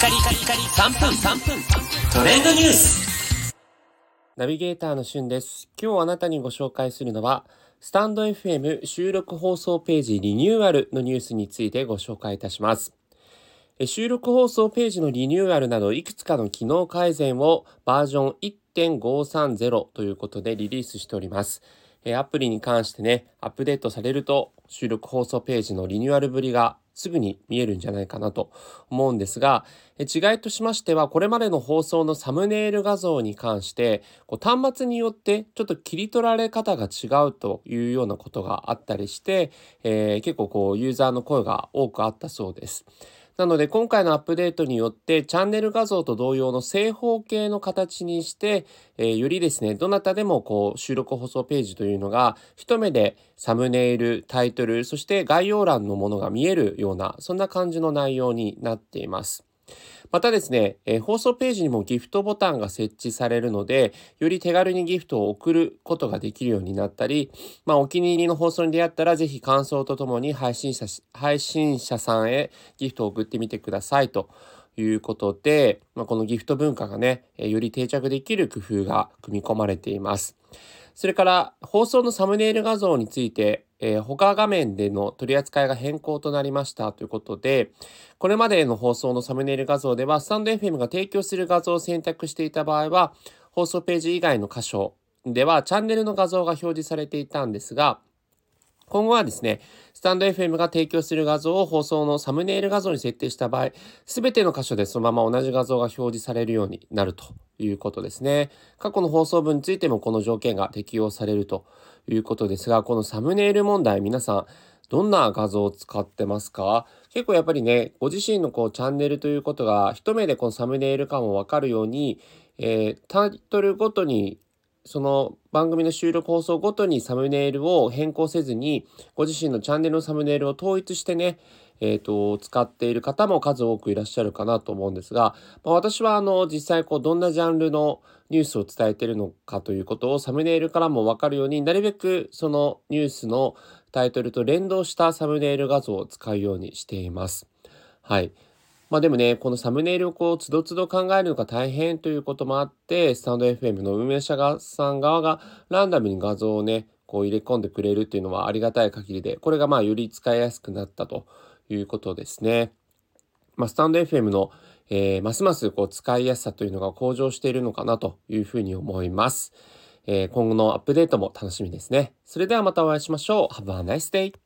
カリカリカリ3分3分トレンドニュースナビゲーターのしゅんです。今日あなたにご紹介するのは、スタンド FM 収録放送ページリニューアルのニュースについてご紹介いたします。え収録放送ページのリニューアルなどいくつかの機能改善をバージョン1.530ということでリリースしております。アプリに関してね、アップデートされると収録放送ページのリニューアルぶりがすぐに見えるんじゃないかなと思うんですが、違いとしましては、これまでの放送のサムネイル画像に関して、こう端末によってちょっと切り取られ方が違うというようなことがあったりして、えー結構こうユーザーの声が多くあったそうです。なので今回のアップデートによってチャンネル画像と同様の正方形の形にして、えーよりですねどなたでもこう収録放送ページというのが一目でサムネイルタイトルそして概要欄のものが見えるようなそんな感じの内容になっています。またですね、えー放送ページにもギフトボタンが設置されるので、より手軽にギフトを送ることができるようになったり、まあ、お気に入りの放送に出会ったら、ぜひ感想とともに配信者、配信者さんへギフトを送ってみてくださいということで、まあ、このギフト文化がね、えーより定着できる工夫が組み込まれています。それから放送のサムネイル画像について、えー他画面での取り扱いが変更となりましたということで、これまでの放送のサムネイル画像では、スタンド FM が提供する画像を選択していた場合は、放送ページ以外の箇所ではチャンネルの画像が表示されていたんですが、今後はですね、スタンド FM が提供する画像を放送のサムネイル画像に設定した場合、すべての箇所でそのまま同じ画像が表示されるようになるということですね。過去の放送分についてもこの条件が適用されるということですが、このサムネイル問題、皆さん、どんな画像を使ってますか？結構やっぱりね、ご自身のこうチャンネルということが一目でこのサムネイル感もわかるように、えータイトルごとにその番組の収録放送ごとにサムネイルを変更せずに、ご自身のチャンネルのサムネイルを統一してね、えっ、と、使っている方も数多くいらっしゃるかなと思うんですが、まあ、私はあの、実際こう、どんなジャンルのニュースを伝えているのかということをサムネイルからもわかるようになるべくそのニュースのタイトルと連動したサムネイル画像を使うようにしています。はい。まあでもね、このサムネイルをこう、つどつど考えるのが大変ということもあって、スタンド FM の運営者さん側がランダムに画像をね、こう入れ込んでくれるっていうのはありがたい限りで、これがまあより使いやすくなったということですね。まあ、スタンド FM の、えーますますこう使いやすさというのが向上しているのかなというふうに思います。えー今後のアップデートも楽しみですね。それではまたお会いしましょう。Have a nice day!